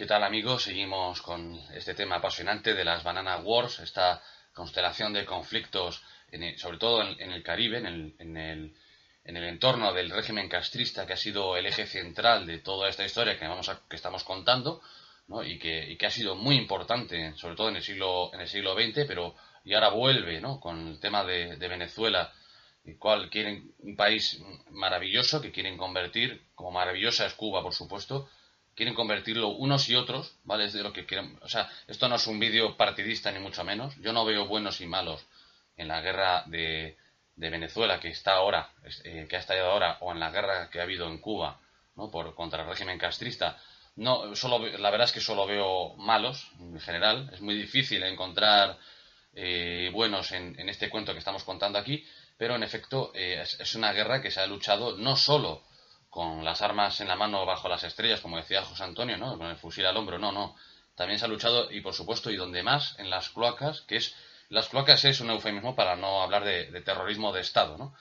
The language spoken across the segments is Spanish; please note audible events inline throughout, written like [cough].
¿Qué tal amigos? Seguimos con este tema apasionante de las Banana Wars, esta constelación de conflictos, sobre todo en, el Caribe, en el, entorno del régimen castrista que ha sido el eje central de toda esta historia que, vamos que estamos contando y, que, ha sido muy importante, sobre todo en el siglo, en el siglo XX, pero y ahora vuelve ¿no? con el tema de, Venezuela, el cual quieren un país maravilloso que quieren convertir, como maravillosa es Cuba, por supuesto, quieren convertirlo unos y otros, ¿vale? Es de lo que quieren, o sea, esto no es un vídeo partidista ni mucho menos. Yo no veo buenos y malos en la guerra de, de Venezuela que está ahora, eh, que ha estallado ahora, o en la guerra que ha habido en Cuba, ¿no? Por contra el régimen castrista. No, solo, la verdad es que solo veo malos en general. Es muy difícil encontrar eh, buenos en, este cuento que estamos contando aquí, pero en efecto eh, es, una guerra que se ha luchado no solo con las armas en la mano bajo las estrellas, como decía José Antonio, ¿no? con el fusil al hombro, no, no. También se ha luchado, y por supuesto, y donde más, en las cloacas, que es. Las cloacas es un eufemismo para no hablar de, terrorismo de Estado, ¿no?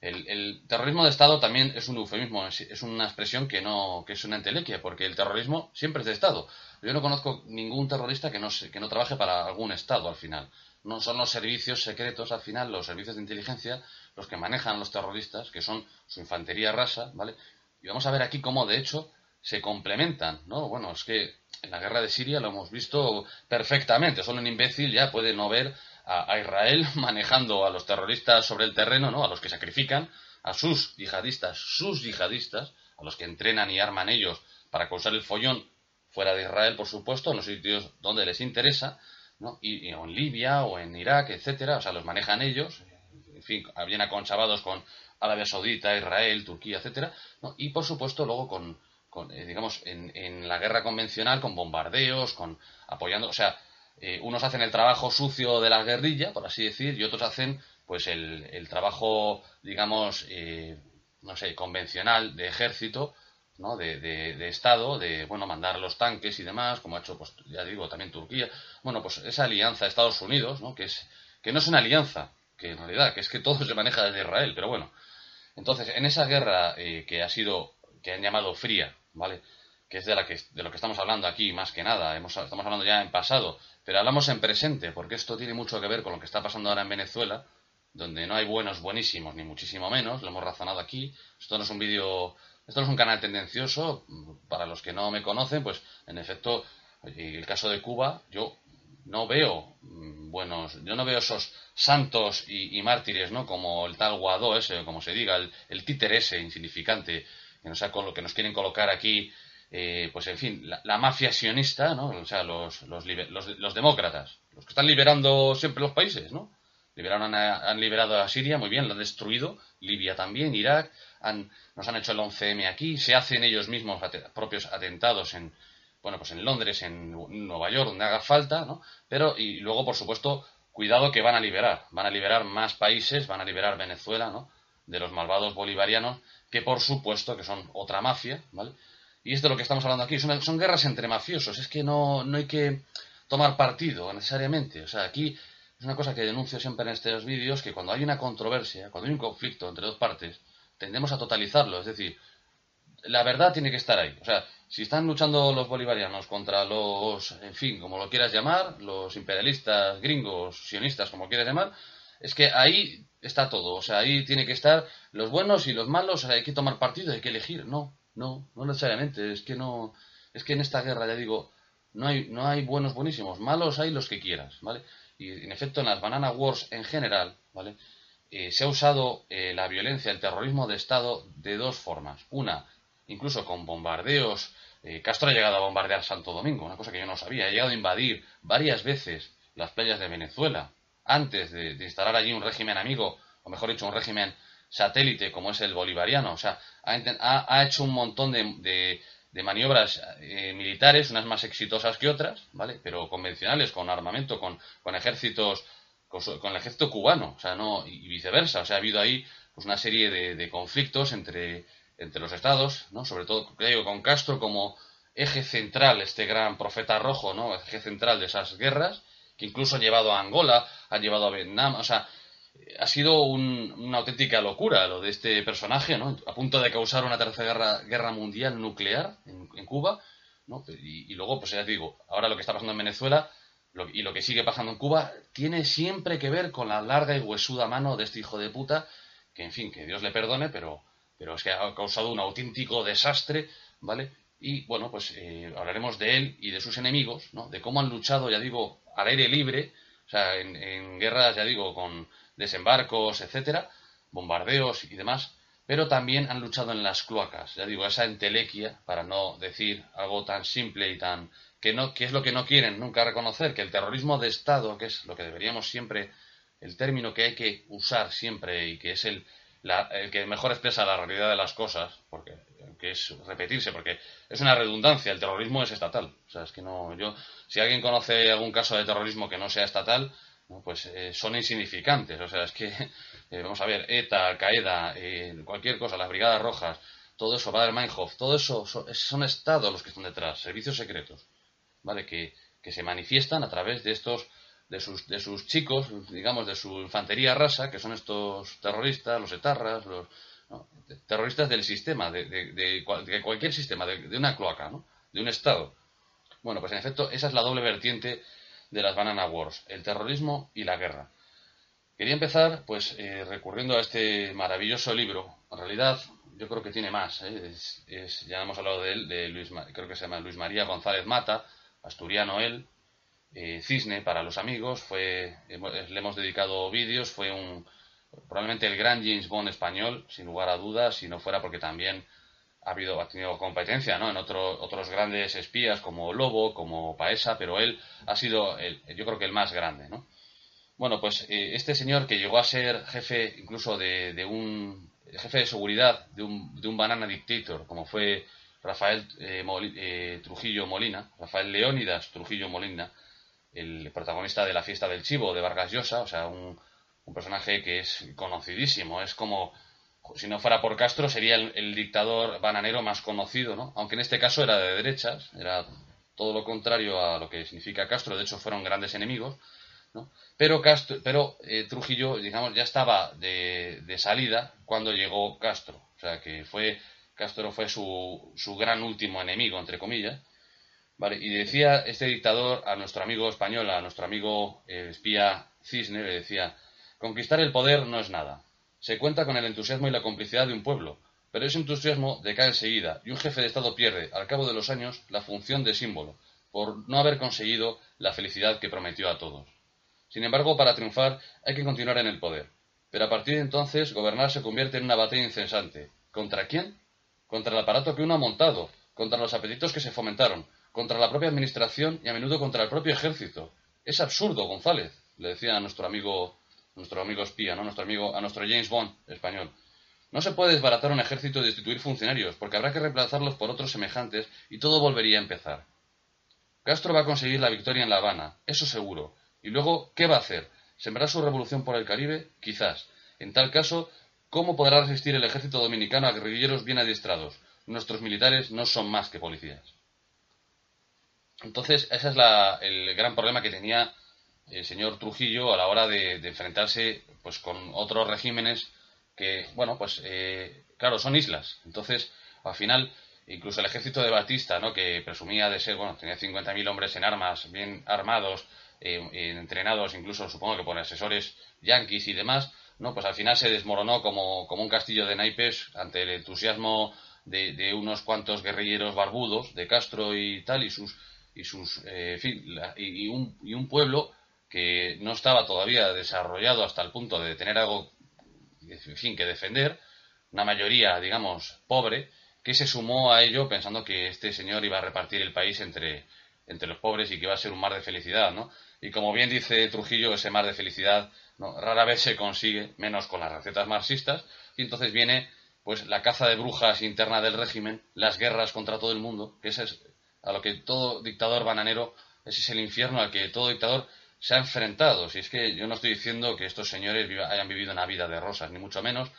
El, terrorismo de Estado también es un eufemismo, es, una expresión que no que es una entelequia, porque el terrorismo siempre es de Estado. Yo no conozco ningún terrorista que no, que no trabaje para algún Estado al final. No son los servicios secretos al final, los servicios de inteligencia, los que manejan los terroristas, que son su infantería rasa, ¿vale? Y vamos a ver aquí cómo, de hecho, se complementan, ¿no? Bueno, es que en la guerra de Siria lo hemos visto perfectamente. Solo un imbécil ya puede no ver a, Israel [laughs] manejando a los terroristas sobre el terreno, ¿no? A los que sacrifican, a sus yihadistas, sus yihadistas, a los que entrenan y arman ellos para causar el follón fuera de Israel, por supuesto, en los sitios donde les interesa, ¿no? Y, en Libia o en Irak, etcétera, o sea, los manejan ellos, en fin, bien aconchabados con Arabia Saudita, Israel, Turquía, etcétera, ¿no? Y por supuesto luego con, con eh, digamos, en, en, la guerra convencional, con bombardeos, con apoyando, o sea, eh, unos hacen el trabajo sucio de la guerrilla, por así decir, y otros hacen pues el, el trabajo, digamos, eh, no sé, convencional de ejército, ¿no? De, de, Estado, de, bueno, mandar los tanques y demás, como ha hecho, pues, ya digo, también Turquía. Bueno, pues esa alianza Estados Unidos, ¿no? Que, es, que no es una alianza, que en realidad, que es que todo [laughs] se maneja desde Israel, pero bueno. Entonces, en esa guerra eh, que ha sido, que han llamado fría, ¿vale? Que es de, la que, de lo que estamos hablando aquí, más que nada, hemos, estamos hablando ya en pasado, pero hablamos en presente, porque esto tiene mucho que ver con lo que está pasando ahora en Venezuela, donde no hay buenos buenísimos, ni muchísimo menos, lo hemos razonado aquí. Esto no es un vídeo, esto no es un canal tendencioso, para los que no me conocen, pues en efecto, el caso de Cuba, yo no veo mm, buenos, yo no veo esos santos y, mártires, ¿no? Como el tal Guadó ese, como se diga, el, el títer ese insignificante, que nos, lo que nos quieren colocar aquí eh, pues en fin, la, mafia sionista, ¿no? O sea, los, los, los, demócratas, los que están liberando siempre los países, ¿no? Liberaron han liberado a Siria, muy bien, lo han destruido, Libia también, Irak, han, nos han hecho el 11M aquí, se hacen ellos mismos propios atentados en, bueno, pues en Londres, en Nueva York, donde haga falta, ¿no? Pero, y luego, por supuesto, cuidado que van a liberar, van a liberar más países, van a liberar Venezuela, ¿no? De los malvados bolivarianos, que por supuesto que son otra mafia, ¿vale? Y es de lo que estamos hablando aquí. Son, son guerras entre mafiosos. Es que no, no hay que tomar partido necesariamente. O sea, aquí es una cosa que denuncio siempre en estos vídeos, que cuando hay una controversia, cuando hay un conflicto entre dos partes, tendemos a totalizarlo. Es decir, la verdad tiene que estar ahí. O sea, si están luchando los bolivarianos contra los, en fin, como lo quieras llamar, los imperialistas, gringos, sionistas, como quieras llamar, es que ahí está todo. O sea, ahí tiene que estar los buenos y los malos, hay que tomar partido, hay que elegir. No, no, no necesariamente. Es que no. Es que en esta guerra, ya digo, no hay, no hay buenos buenísimos. Malos hay los que quieras, ¿vale? Y en efecto, en las Banana Wars en general, ¿vale? Eh, se ha usado eh, la violencia, el terrorismo de Estado de dos formas. Una, incluso con bombardeos. Eh, Castro ha llegado a bombardear Santo Domingo, una cosa que yo no sabía. Ha llegado a invadir varias veces las playas de Venezuela antes de instalar allí un régimen amigo, o mejor dicho, un régimen satélite como es el bolivariano. O sea, ha, hecho un montón de, de maniobras eh, militares, unas más exitosas que otras, ¿vale? Pero convencionales, con armamento, con, con ejércitos, con, el ejército cubano, o sea, no, y viceversa. O sea, ha habido ahí pues una serie de, de conflictos entre, entre los estados, ¿no? Sobre todo, digo, con Castro como eje central, este gran profeta rojo, ¿no? Eje central de esas guerras, que incluso ha llevado a Angola, ha llevado a Vietnam, o sea, ha sido una auténtica locura lo de este personaje, ¿no? A punto de causar una tercera guerra, mundial nuclear en, Cuba, ¿no? Y, luego, pues ya digo, ahora lo que está pasando en Venezuela y lo que sigue pasando en Cuba tiene siempre que ver con la larga y huesuda mano de este hijo de puta, que en fin, que Dios le perdone, pero, pero es que ha causado un auténtico desastre, ¿vale? Y bueno, pues eh, hablaremos de él y de sus enemigos, ¿no? De cómo han luchado, ya digo, al aire libre, o sea, en guerras, ya digo, con desembarcos, etcétera, bombardeos y demás, pero también han luchado en las cloacas, ya digo, esa entelequia, para no decir algo tan simple y tan que no que es lo que no quieren nunca reconocer, que el terrorismo de Estado, que es lo que deberíamos siempre el término que hay que usar siempre y que es el, el que mejor expresa la realidad de las cosas, porque que es repetirse, porque es una redundancia, el terrorismo es estatal. O sea, es que no, yo, si alguien conoce algún caso de terrorismo que no sea estatal, pues eh, son insignificantes. O sea, es que, [laughs] eh, vamos a ver, ETA, Al-Qaeda, eh, cualquier cosa, las Brigadas Rojas, todo eso, Bader-Meinhof, todo eso son, estados los que están detrás, servicios secretos, ¿vale? Que, se manifiestan a través de estos, de sus, de sus chicos, digamos, de su infantería rasa, que son estos terroristas, los etarras, los terroristas del sistema, de, de, de cualquier sistema, de, una cloaca, ¿no? De un estado. Bueno, pues en efecto, esa es la doble vertiente de las Banana Wars, el terrorismo y la guerra. Quería empezar, pues, eh, recurriendo a este maravilloso libro. En realidad, yo creo que tiene más. ¿eh? ya hemos hablado de él, de Luis, creo que se llama Luis María González Mata, asturiano él, eh, Cisne para los amigos, fue, le hemos dedicado vídeos, fue un, probablemente el gran James Bond español, sin lugar a dudas, si no fuera porque también ha habido ha tenido competencia ¿no? en otros grandes espías como Lobo, como Paesa, pero él ha sido el, yo creo que el más grande. ¿no? Bueno, pues eh, este señor que llegó a ser jefe incluso de, un jefe de seguridad de un, de un banana dictator, como fue Rafael eh, eh, Trujillo Molina, Rafael Leónidas Trujillo Molina, el protagonista de la fiesta del chivo de Vargas Llosa, o sea, un, personaje que es conocidísimo, es como si no fuera por Castro, sería el, dictador bananero más conocido, ¿no? Aunque en este caso era de derechas, era todo lo contrario a lo que significa Castro, de hecho fueron grandes enemigos, ¿no? Pero, Castro, pero eh, Trujillo, digamos, ya estaba de, salida cuando llegó Castro, o sea que fue, Castro fue su, su gran último enemigo, entre comillas, Vale, y decía este dictador a nuestro amigo español, a nuestro amigo eh, espía Cisne, le decía, conquistar el poder no es nada, se cuenta con el entusiasmo y la complicidad de un pueblo, pero ese entusiasmo decae enseguida y un jefe de Estado pierde, al cabo de los años, la función de símbolo, por no haber conseguido la felicidad que prometió a todos. Sin embargo, para triunfar hay que continuar en el poder. Pero a partir de entonces, gobernar se convierte en una batalla incesante. ¿Contra quién? Contra el aparato que uno ha montado, contra los apetitos que se fomentaron, contra la propia administración y a menudo contra el propio ejército. Es absurdo, González, le decía a nuestro amigo nuestro amigo espía, ¿no? Nuestro amigo, a nuestro James Bond español. No se puede desbaratar un ejército y destituir funcionarios, porque habrá que reemplazarlos por otros semejantes y todo volvería a empezar. Castro va a conseguir la victoria en La Habana, eso seguro. Y luego, ¿qué va a hacer? ¿Sembrar su revolución por el Caribe? Quizás. En tal caso, ¿cómo podrá resistir el ejército dominicano a guerrilleros bien adiestrados? Nuestros militares no son más que policías. Entonces, ese es el gran problema que tenía el señor Trujillo a la hora de, enfrentarse pues con otros regímenes que, bueno, pues eh, claro, son islas. Entonces, al final, incluso el ejército de Batista, ¿no? que presumía de ser, bueno, tenía 50.000 hombres en armas, bien armados, eh, entrenados, incluso supongo que por asesores yanquis y demás, ¿no? Pues al final se desmoronó como, como un castillo de naipes ante el entusiasmo de, unos cuantos guerrilleros barbudos, de Castro y tal, y sus, y sus, eh, fin, y, un, y un pueblo que no estaba todavía desarrollado hasta el punto de tener algo, fin, que defender, una mayoría, digamos, pobre, que se sumó a ello pensando que este señor iba a repartir el país entre, entre los pobres y que iba a ser un mar de felicidad, ¿no? Y como bien dice Trujillo, ese mar de felicidad ¿no? rara vez se consigue, menos con las recetas marxistas, y entonces viene pues la caza de brujas interna del régimen, las guerras contra todo el mundo, que ese es a lo que todo dictador bananero, ese es el infierno al que todo dictador se ha enfrentado. Si es que yo no estoy diciendo que estos señores hayan vivido una vida de rosas, ni mucho menos.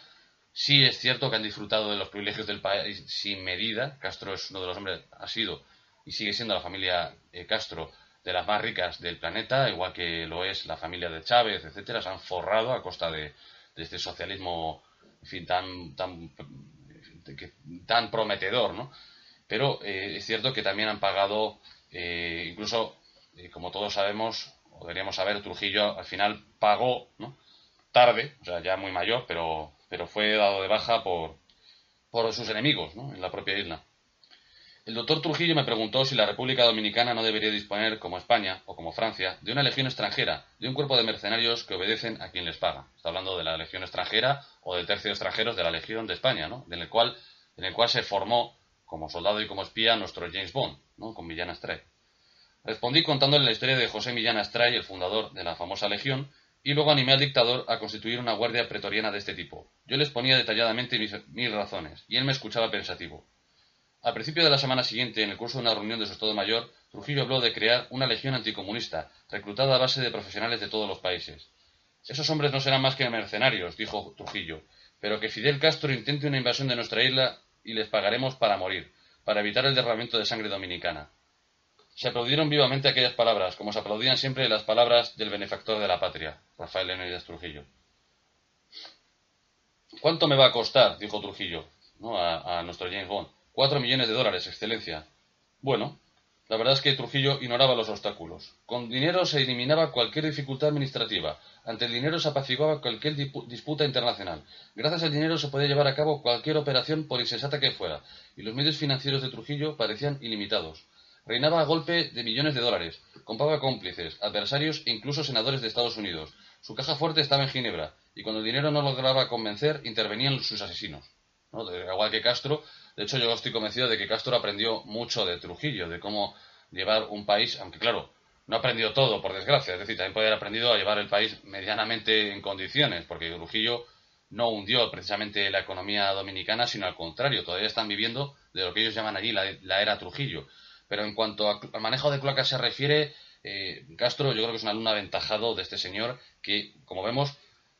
Sí es cierto que han disfrutado de los privilegios del país sin medida. Castro es uno de los hombres, ha sido y sigue siendo la familia eh, Castro de las más ricas del planeta, igual que lo es la familia de Chávez, etcétera. Se han forrado a costa de, este socialismo, en fin, tan, prometedor, ¿no? Pero eh, es cierto que también han pagado, eh, incluso, como todos sabemos, deberíamos saber, Trujillo al final pagó. Tarde, o sea, ya muy mayor, pero, pero fue dado de baja por, por sus enemigos. En la propia isla. El doctor Trujillo me preguntó si la República Dominicana no debería disponer, como España o como Francia, de una legión extranjera, de un cuerpo de mercenarios que obedecen a quien les paga. Está hablando de la legión extranjera o de tercios extranjeros de la legión de España, ¿no? En el cual, en el cual se formó como soldado y como espía nuestro James Bond, ¿no? Con Millán Astray. Respondí contándole la historia de José Millán Astray, el fundador de la famosa Legión, y luego animé al dictador a constituir una guardia pretoriana de este tipo. Yo le exponía detalladamente mis, razones, y él me escuchaba pensativo. Al principio de la semana siguiente, en el curso de una reunión de su Estado Mayor, Trujillo habló de crear una legión anticomunista, reclutada a base de profesionales de todos los países. Esos hombres no serán más que mercenarios, dijo Trujillo, pero que Fidel Castro intente una invasión de nuestra isla y les pagaremos para morir, para evitar el derramamiento de sangre dominicana. Se aplaudieron vivamente aquellas palabras, como se aplaudían siempre las palabras del benefactor de la patria, Rafael Leonidas Trujillo. ¿Cuánto me va a costar? dijo Trujillo a, nuestro James Bond. Cuatro millones de dólares, excelencia. Bueno, la verdad es que Trujillo ignoraba los obstáculos. Con dinero se eliminaba cualquier dificultad administrativa. Ante el dinero se apaciguaba cualquier disputa internacional. Gracias al dinero se podía llevar a cabo cualquier operación por insensata que fuera, y los medios financieros de Trujillo parecían ilimitados. Reinaba a golpe de millones de dólares, compraba cómplices, adversarios e incluso senadores de Estados Unidos. Su caja fuerte estaba en Ginebra, y cuando el dinero no lograba convencer, intervenían sus asesinos. ¿No? igual que Castro, de hecho yo estoy convencido de que Castro aprendió mucho de Trujillo, de cómo llevar un país, aunque claro, no aprendió todo, por desgracia, es decir, también puede haber aprendido a llevar el país medianamente en condiciones, porque Trujillo no hundió precisamente la economía dominicana, sino al contrario, todavía están viviendo de lo que ellos llaman allí la era Trujillo. Pero en cuanto al manejo de cloacas se refiere, eh, Castro yo creo que es un alumno aventajado de este señor que, como vemos,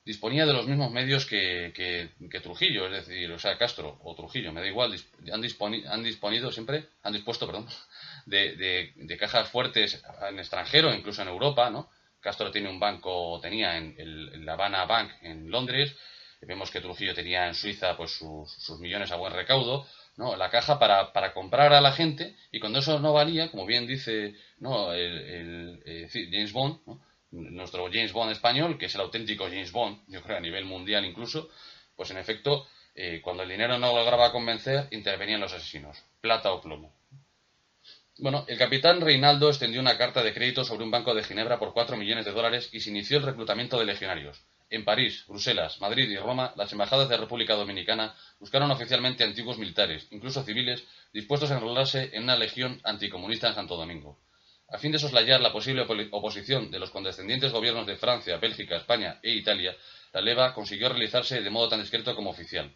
disponía de los mismos medios que, que, Trujillo, es decir, o sea, Castro o Trujillo, me da igual, han, han disponido siempre, han dispuesto, perdón, [laughs] de, de, cajas fuertes en extranjero, incluso en Europa, ¿no? Castro tiene un banco, tenía en el, la Habana Bank en Londres, vemos que Trujillo tenía en Suiza pues sus, sus millones a buen recaudo, ¿no? La caja para, comprar a la gente y cuando eso no valía, como bien dice ¿no? el, eh, James Bond, nuestro James Bond español, que es el auténtico James Bond, yo creo a nivel mundial incluso, pues en efecto, eh, cuando el dinero no lograba convencer, intervenían los asesinos, plata o plomo. Bueno, el capitán Reinaldo extendió una carta de crédito sobre un banco de Ginebra por 4 millones de dólares y se inició el reclutamiento de legionarios. En París, Bruselas, Madrid y Roma, las embajadas de República Dominicana buscaron oficialmente antiguos militares, incluso civiles, dispuestos a enrolarse en una legión anticomunista en Santo Domingo. A fin de soslayar la posible oposición de los condescendientes gobiernos de Francia, Bélgica, España e Italia, la leva consiguió realizarse de modo tan discreto como oficial.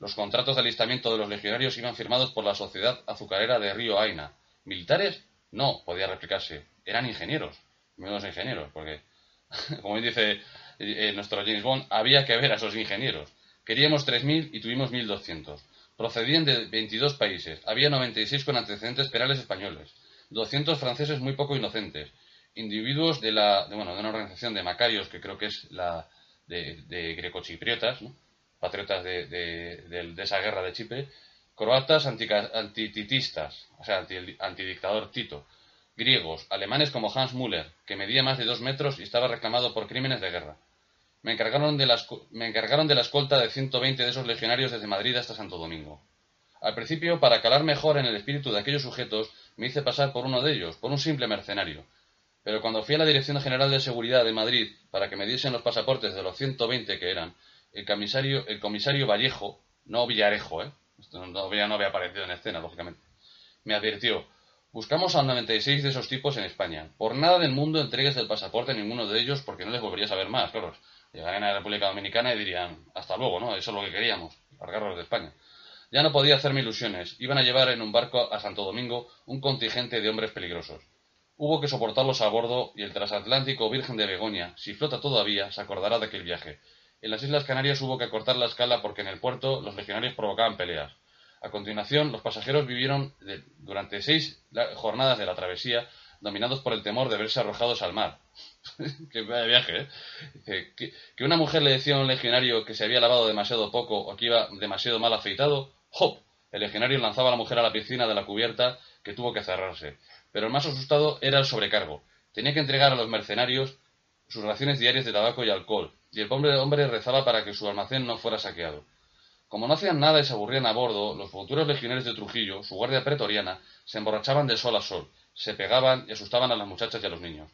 Los contratos de alistamiento de los legionarios iban firmados por la Sociedad Azucarera de Río Aina. ¿Militares? No, podía replicarse. Eran ingenieros. Menos ingenieros, porque, [laughs] como dice eh, nuestro James Bond, había que ver a esos ingenieros. Queríamos 3.000 y tuvimos 1.200. Procedían de 22 países. Había 96 con antecedentes penales españoles. 200 franceses muy poco inocentes. Individuos de, la, de, bueno, de una organización de Macarios, que creo que es la de, de grecochipriotas, patriotas de, de, esa guerra de Chipre. Croatas antititistas, o sea, antidictador Tito griegos, alemanes como Hans Müller, que medía más de dos metros y estaba reclamado por crímenes de guerra. Me encargaron de la, me encargaron de la escolta de 120 de esos legionarios desde Madrid hasta Santo Domingo. Al principio, para calar mejor en el espíritu de aquellos sujetos, me hice pasar por uno de ellos, por un simple mercenario. Pero cuando fui a la Dirección General de Seguridad de Madrid para que me diesen los pasaportes de los 120 que eran, el comisario, el comisario Vallejo, no Villarejo, ¿eh? Esto no, había aparecido en escena, lógicamente, me advirtió, Buscamos a 96 de esos tipos en España. Por nada del mundo entregues el pasaporte a ninguno de ellos porque no les volverías a ver más, claro. Llegarían a la República Dominicana y dirían, hasta luego, ¿no? Eso es lo que queríamos. largarlos de España. Ya no podía hacerme ilusiones. Iban a llevar en un barco a Santo Domingo un contingente de hombres peligrosos. Hubo que soportarlos a bordo y el transatlántico Virgen de Begoña, si flota todavía, se acordará de aquel viaje. En las Islas Canarias hubo que acortar la escala porque en el puerto los legionarios provocaban peleas. A continuación, los pasajeros vivieron durante seis jornadas de la travesía dominados por el temor de verse arrojados al mar. [laughs] Qué viaje, ¿eh? Que, una mujer le decía a un legionario que se había lavado demasiado poco o que iba demasiado mal afeitado, ¡hop! El legionario lanzaba a la mujer a la piscina de la cubierta que tuvo que cerrarse. Pero el más asustado era el sobrecargo. Tenía que entregar a los mercenarios sus raciones diarias de tabaco y alcohol, y el pobre hombre rezaba para que su almacén no fuera saqueado. Como no hacían nada y se aburrían a bordo, los futuros legionarios de Trujillo, su guardia pretoriana, se emborrachaban de sol a sol, se pegaban y asustaban a las muchachas y a los niños.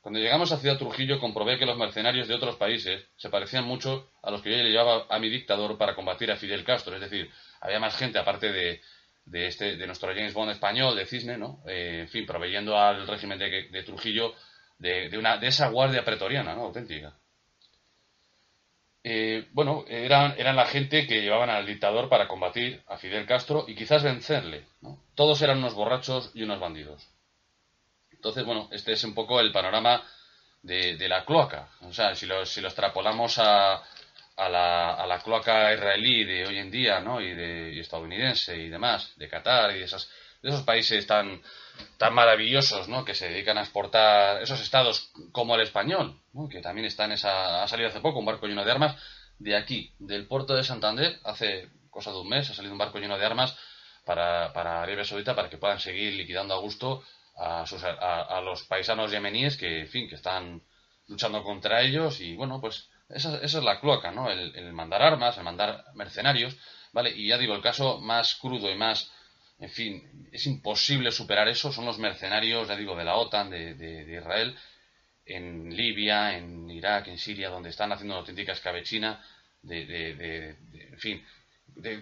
Cuando llegamos a Ciudad Trujillo comprobé que los mercenarios de otros países se parecían mucho a los que yo le llevaba a mi dictador para combatir a Fidel Castro, es decir, había más gente aparte de, de, este, de nuestro James Bond español, de Cisne, ¿no? Eh, en fin, proveyendo al régimen de, Trujillo de, una, de esa guardia pretoriana, ¿no? Auténtica. Eh, bueno, eran, eran la gente que llevaban al dictador para combatir a Fidel Castro y quizás vencerle. ¿no? Todos eran unos borrachos y unos bandidos. Entonces, bueno, este es un poco el panorama de, la cloaca. O sea, si lo, si lo extrapolamos a, a, la, a la cloaca israelí de hoy en día, ¿no? Y, de, estadounidense y demás, de Qatar y de, esas, de esos países tan, tan maravillosos, ¿no? Que se dedican a exportar esos estados como el español, que también está en esa... Ha salido hace poco un barco lleno de armas de aquí, del puerto de Santander, hace cosa de un mes, ha salido un barco lleno de armas para, para Arabia Saudita para que puedan seguir liquidando a gusto a, los paisanos yemeníes que, en fin, que están luchando contra ellos y, bueno, pues esa, esa es la cloaca, ¿no? El, mandar armas, el mandar mercenarios, ¿vale? Y ya digo, el caso más crudo y más, en fin, es imposible superar eso, son los mercenarios, ya digo, de la OTAN, de, de, Israel, en Libia, en Irak, en Siria, donde están haciendo una auténtica escabechina de, de, en fin,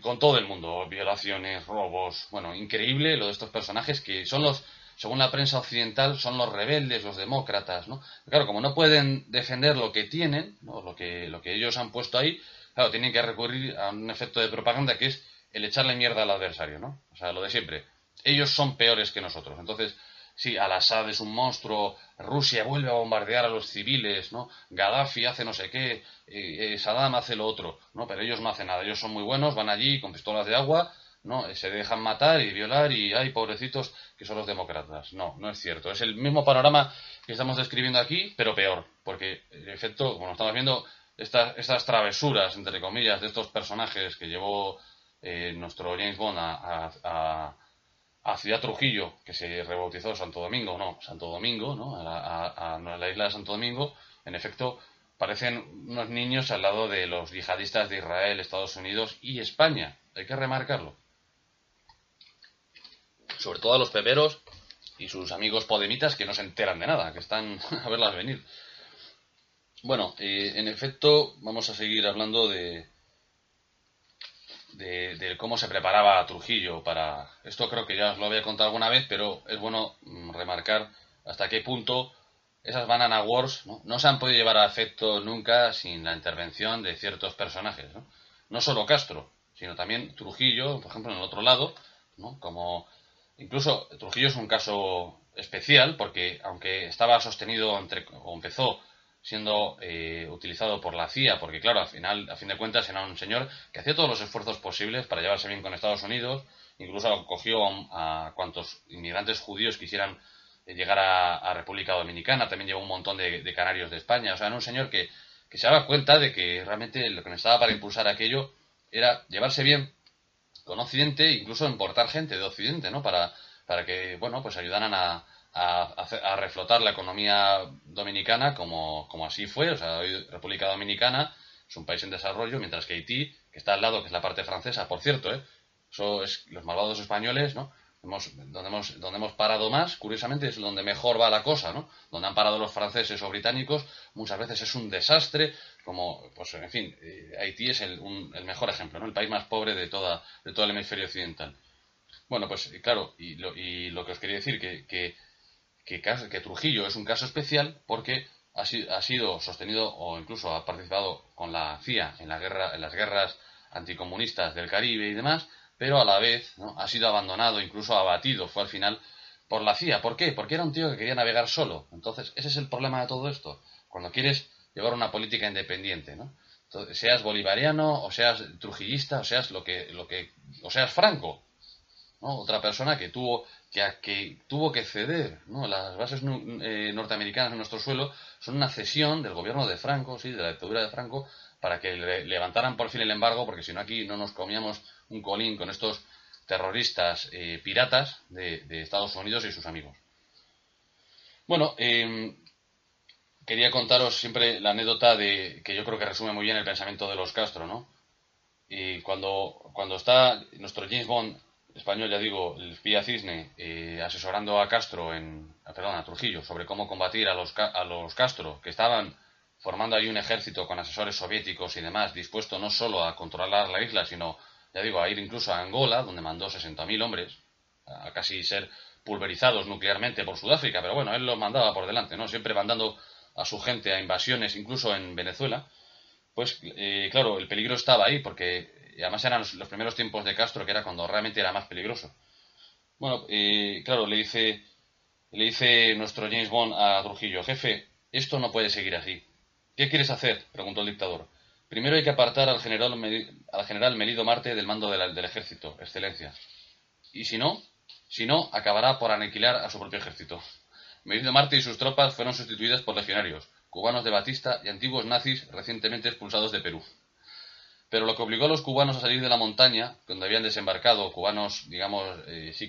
con todo el mundo, violaciones, robos, bueno, increíble lo de estos personajes que son los según la prensa occidental, son los rebeldes, los demócratas, ¿no? Claro, como no pueden defender lo que tienen, ¿no? lo, que, lo que ellos han puesto ahí, claro, tienen que recurrir a un efecto de propaganda que es el echarle mierda al adversario, ¿no? O sea, lo de siempre. Ellos son peores que nosotros. Entonces, sí, Al-Assad es un monstruo, Rusia vuelve a bombardear a los civiles, ¿no? Gaddafi hace no sé qué, eh, eh, Saddam hace lo otro, ¿no? Pero ellos no hacen nada. Ellos son muy buenos, van allí con pistolas de agua ¿no? Se dejan matar y violar y hay pobrecitos que son los demócratas. No, no es cierto. Es el mismo panorama que estamos describiendo aquí, pero peor, porque en efecto, como estamos viendo, estas, estas travesuras, entre comillas, de estos personajes que llevó eh, nuestro James Bond a, a, Ciudad Trujillo, que se rebautizó Santo Domingo, no, Santo Domingo, ¿no? A, la isla de Santo Domingo, en efecto, parecen unos niños al lado de los yihadistas de Israel, Estados Unidos y España. Hay que remarcarlo sobre todo a los peperos y sus amigos podemitas que no se enteran de nada, que están [laughs] a verlas venir. Bueno, eh, en efecto, vamos a seguir hablando de, de, cómo se preparaba Trujillo para... Esto creo que ya os lo había contado alguna vez, pero es bueno mm, remarcar hasta qué punto esas Banana Wars ¿no? no se han podido llevar a efecto nunca sin la intervención de ciertos personajes. ¿no? no solo Castro, sino también Trujillo, por ejemplo, en el otro lado, ¿no? como Incluso Trujillo es un caso especial porque aunque estaba sostenido entre, o empezó siendo eh, utilizado por la CIA, porque claro, al final, a fin de cuentas, era un señor que hacía todos los esfuerzos posibles para llevarse bien con Estados Unidos, incluso acogió a, cuantos inmigrantes judíos quisieran eh, llegar a, República Dominicana, también llevó un montón de, canarios de España, o sea, era un señor que, que se daba cuenta de que realmente lo que necesitaba para impulsar aquello era llevarse bien con Occidente, incluso importar gente de Occidente, ¿no? Para, para que, bueno, pues ayudaran a, a, reflotar la economía dominicana como, como así fue. O sea, hoy República Dominicana es un país en desarrollo, mientras que Haití, que está al lado, que es la parte francesa, por cierto, ¿eh? Eso es los malvados españoles, ¿no? Donde, hemos, donde hemos parado más, curiosamente, es donde mejor va la cosa, ¿no? Donde han parado los franceses o británicos, muchas veces es un desastre, como, pues, en fin, eh, Haití es el, mejor ejemplo, ¿no? El país más pobre de, toda, de todo el hemisferio occidental. Bueno, pues, claro, y lo, y lo que os quería decir, que, que, que, Trujillo es un caso especial porque ha, ha sido sostenido o incluso ha participado con la CIA en, la guerra, en las guerras anticomunistas del Caribe y demás, pero a la vez ha sido abandonado, incluso abatido, fue al final por la CIA. ¿Por qué? Porque era un tío que quería navegar solo. Entonces, ese es el problema de todo esto. Cuando quieres llevar una política independiente, ¿no? seas bolivariano, o seas trujillista, o seas lo que, lo que, o seas franco, ¿no? Otra persona que tuvo que, que tuvo que ceder, ¿no? Las bases eh, norteamericanas en nuestro suelo son una cesión del gobierno de Franco, sí, de la dictadura de Franco, para que levantaran por fin el embargo, porque si no aquí no nos comíamos un colín con estos terroristas eh, piratas de, Estados Unidos y sus amigos. Bueno, em, quería contaros siempre la anécdota de que yo creo que resume muy bien el pensamiento de los Castro, ¿no? Y cuando, cuando está nuestro James Bond español, ya digo, el espía Cisne, eh, asesorando a Castro, en, perdón, a Trujillo, sobre cómo combatir a los, a los Castro, que estaban formando ahí un ejército con asesores soviéticos y demás, dispuesto no solo a controlar la isla, sino ya digo, a ir incluso a Angola, donde mandó 60.000 hombres, a casi ser pulverizados nuclearmente por Sudáfrica, pero bueno, él los mandaba por delante, ¿no? Siempre mandando a su gente a invasiones, incluso en Venezuela, pues eh, claro, el peligro estaba ahí, porque además eran los, primeros tiempos de Castro, que era cuando realmente era más peligroso. Bueno, eh, claro, le dice, le dice nuestro James Bond a Trujillo, jefe, esto no puede seguir así. ¿Qué quieres hacer? preguntó el dictador. Primero hay que apartar al general, al general Melido Marte del mando del ejército, excelencia. Y si no, si no, acabará por aniquilar a su propio ejército. Melido Marte y sus tropas fueron sustituidas por legionarios, cubanos de Batista y antiguos nazis recientemente expulsados de Perú. Pero lo que obligó a los cubanos a salir de la montaña, donde habían desembarcado cubanos, digamos, eh, sí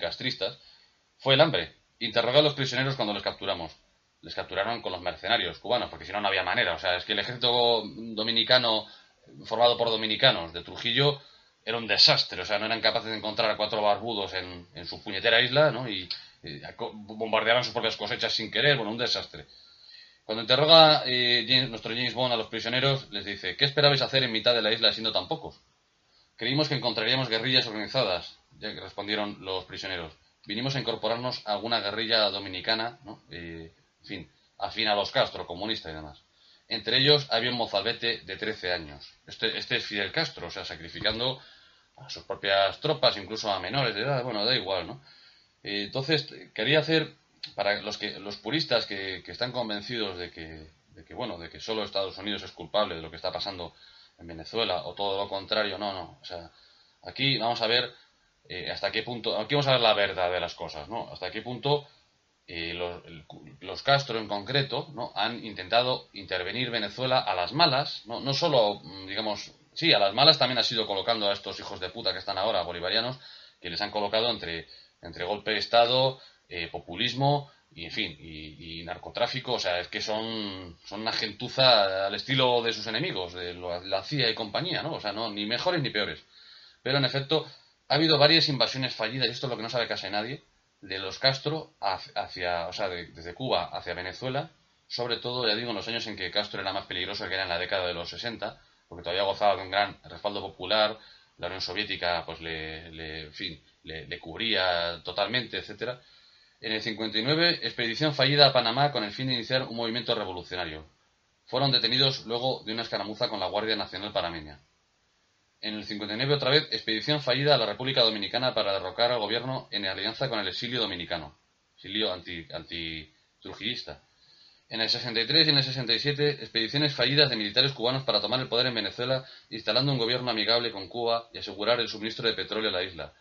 fue el hambre. Interrogó a los prisioneros cuando los capturamos les capturaron con los mercenarios cubanos, porque si no, no había manera. O sea, es que el ejército dominicano, formado por dominicanos de Trujillo, era un desastre. O sea, no eran capaces de encontrar a cuatro barbudos en, en su puñetera isla, ¿no? Y, bombardeaban sus propias cosechas sin querer. Bueno, un desastre. Cuando interroga eh, nuestro James Bond a los prisioneros, les dice, ¿qué esperabais hacer en mitad de la isla siendo tan pocos? Creímos que encontraríamos guerrillas organizadas, ya que respondieron los prisioneros. Vinimos a incorporarnos a alguna guerrilla dominicana, ¿no? Eh, fin, afín a los Castro, comunista y demás. Entre ellos había un mozalbete de 13 años. Este, este es Fidel Castro, o sea, sacrificando a sus propias tropas, incluso a menores de edad, bueno, da igual, ¿no? Eh, entonces, quería hacer, para los, que, los puristas que, están convencidos de que, de que, bueno, de que solo Estados Unidos es culpable de lo que está pasando en Venezuela, o todo lo contrario, no, no, o sea, aquí vamos a ver eh, hasta qué punto, aquí vamos a ver la verdad de las cosas, ¿no? Hasta qué punto eh, los, Castro en concreto ¿no? han intentado intervenir Venezuela a las malas, no, no solo, mm, digamos, sí, a las malas también ha sido colocando a estos hijos de puta que están ahora, bolivarianos, que les han colocado entre, golpe de Estado, eh, populismo y, en fin, y, narcotráfico, o sea, es que son, son una gentuza al estilo de sus enemigos, de la CIA y compañía, ¿no? O sea, no, ni mejores ni peores. Pero en efecto, ha habido varias invasiones fallidas, y esto es lo que no sabe casi nadie, de los Castro hacia, o sea, desde Cuba hacia Venezuela, sobre todo, ya digo, en los años en que Castro era más peligroso, que era en la década de los 60, porque todavía gozaba de un gran respaldo popular, la Unión Soviética, pues le, le fin, le, cubría totalmente, etcétera. En el 59, expedición fallida a Panamá con el fin de iniciar un movimiento revolucionario. Fueron detenidos luego de una escaramuza con la Guardia Nacional Panameña. En el 59 otra vez, expedición fallida a la República Dominicana para derrocar al gobierno en alianza con el exilio dominicano, exilio anti-trujillista. Anti en el 63 y en el 67, expediciones fallidas de militares cubanos para tomar el poder en Venezuela, instalando un gobierno amigable con Cuba y asegurar el suministro de petróleo a la isla.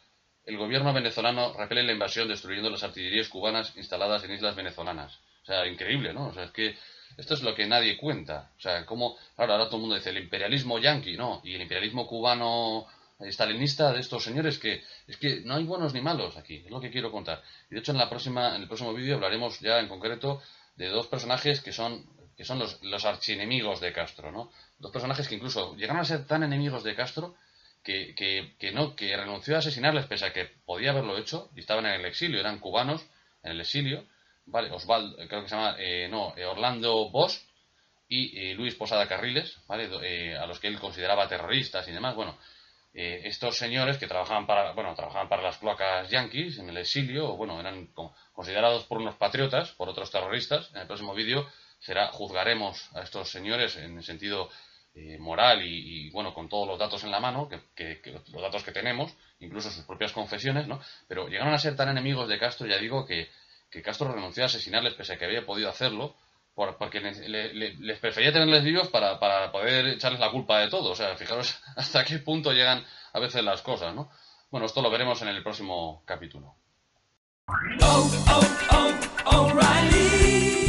El gobierno venezolano repele la invasión destruyendo las artillerías cubanas instaladas en islas venezolanas. O sea, increíble, ¿no? O sea, es que esto es lo que nadie cuenta. O sea, como ahora, ahora todo el mundo dice el imperialismo yanqui, ¿no? Y el imperialismo cubano stalinista de estos señores que es que no hay buenos ni malos aquí, es lo que quiero contar. Y de hecho en la próxima en el próximo vídeo hablaremos ya en concreto de dos personajes que son que son los, los archienemigos de Castro, ¿no? Dos personajes que incluso llegaron a ser tan enemigos de Castro que, que, que no que renunció a asesinarles pese a que podía haberlo hecho y estaban en el exilio, eran cubanos en el exilio ¿vale? Osvaldo, creo que se llama, eh, no, eh, Orlando Bosch y eh, Luis Posada Carriles, ¿vale? a los que él consideraba terroristas y demás. Bueno, estos señores que trabajaban para, bueno, trabajaban para las placas yanquis en el exilio, bueno, eran considerados por unos patriotas, por otros terroristas. En el próximo vídeo será, juzgaremos a estos señores en el sentido eh, moral y, bueno, con todos los datos en la mano, que, los datos que tenemos, incluso sus propias confesiones, ¿no? Pero llegaron a ser tan enemigos de Castro, ya digo, que, Castro renunció a asesinarles pese a que había podido hacerlo, porque les, prefería tenerles vivos para, para, poder echarles la culpa de todo. O sea, fijaros [laughs] hasta qué punto llegan a veces las cosas, ¿no? Bueno, esto lo veremos en el próximo capítulo. Oh, oh, oh,